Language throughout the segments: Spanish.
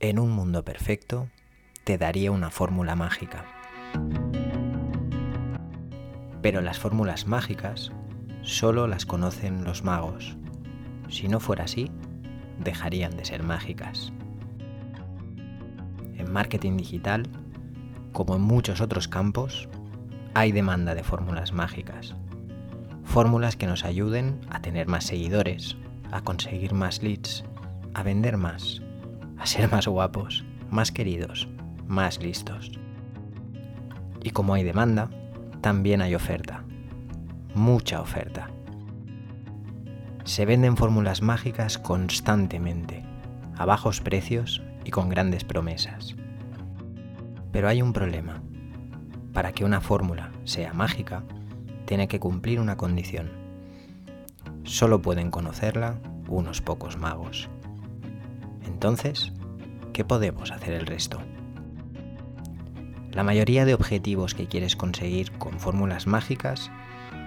En un mundo perfecto, te daría una fórmula mágica. Pero las fórmulas mágicas solo las conocen los magos. Si no fuera así, dejarían de ser mágicas. En marketing digital, como en muchos otros campos, hay demanda de fórmulas mágicas. Fórmulas que nos ayuden a tener más seguidores, a conseguir más leads, a vender más, a ser más guapos, más queridos, más listos. Y como hay demanda, también hay oferta. Mucha oferta. Se venden fórmulas mágicas constantemente, a bajos precios y con grandes promesas. Pero hay un problema. Para que una fórmula sea mágica, tiene que cumplir una condición. Solo pueden conocerla unos pocos magos. Entonces, ¿qué podemos hacer el resto? La mayoría de objetivos que quieres conseguir con fórmulas mágicas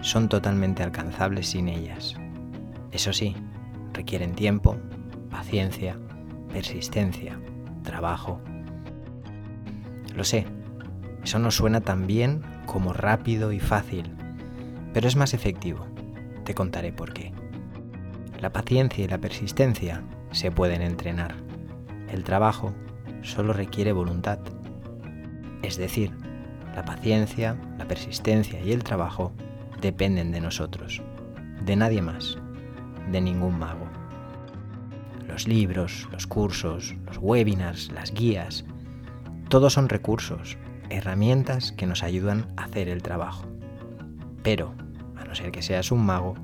son totalmente alcanzables sin ellas. Eso sí, requieren tiempo, paciencia, persistencia, trabajo. Lo sé, eso no suena tan bien como rápido y fácil, pero es más efectivo. Te contaré por qué. La paciencia y la persistencia se pueden entrenar. El trabajo solo requiere voluntad. Es decir, la paciencia, la persistencia y el trabajo dependen de nosotros, de nadie más, de ningún mago. Los libros, los cursos, los webinars, las guías, todos son recursos, herramientas que nos ayudan a hacer el trabajo. Pero, a no ser que seas un mago,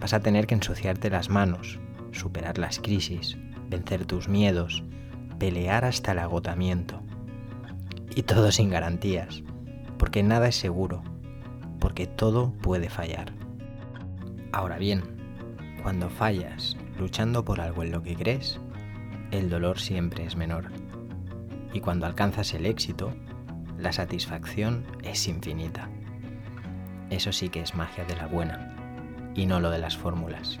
vas a tener que ensuciarte las manos, superar las crisis, vencer tus miedos, pelear hasta el agotamiento. Y todo sin garantías, porque nada es seguro, porque todo puede fallar. Ahora bien, cuando fallas luchando por algo en lo que crees, el dolor siempre es menor. Y cuando alcanzas el éxito, la satisfacción es infinita. Eso sí que es magia de la buena y no lo de las fórmulas.